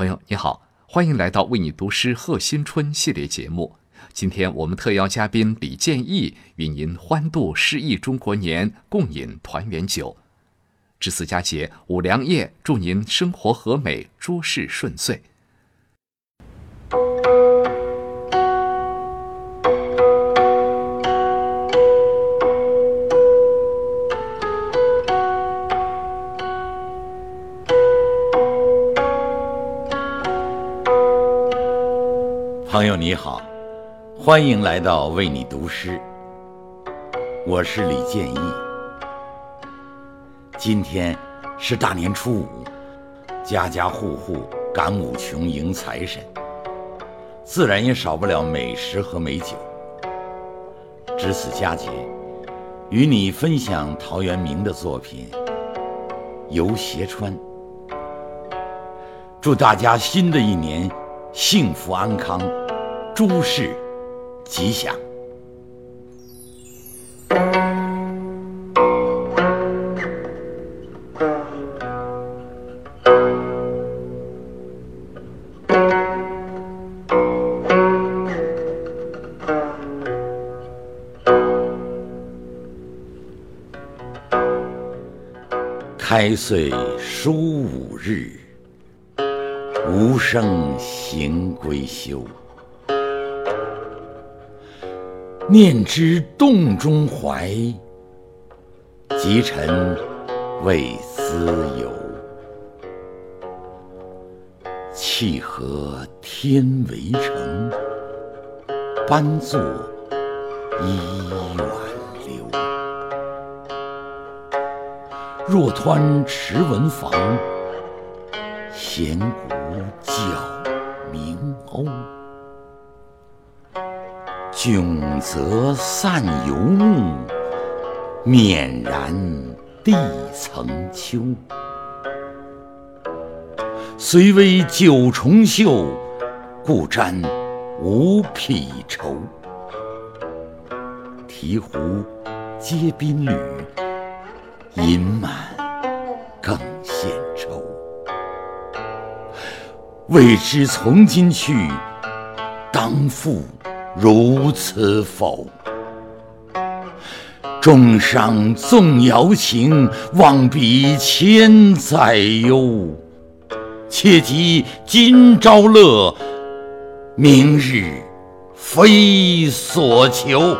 朋友你好，欢迎来到为你读诗贺新春系列节目。今天我们特邀嘉宾李建义与您欢度诗意中国年，共饮团圆酒。值此佳节，五粮液祝您生活和美，诸事顺遂。朋友你好，欢迎来到为你读诗。我是李建义。今天是大年初五，家家户户赶五穷迎财神，自然也少不了美食和美酒。值此佳节，与你分享陶渊明的作品《游斜川》。祝大家新的一年幸福安康。诸事吉祥。开岁书五日，无声行归休。念之洞中怀，及臣未思游。契合天为城，班作依远流。若湍池文房，闲古教明瓯。迥则散游目，勉然地层秋。虽微九重袖，故沾无匹愁。提壶接宾旅，饮满更献愁。未知从今去，当复。如此否？重伤纵瑶情，望彼千载忧。切记今朝乐，明日非所求。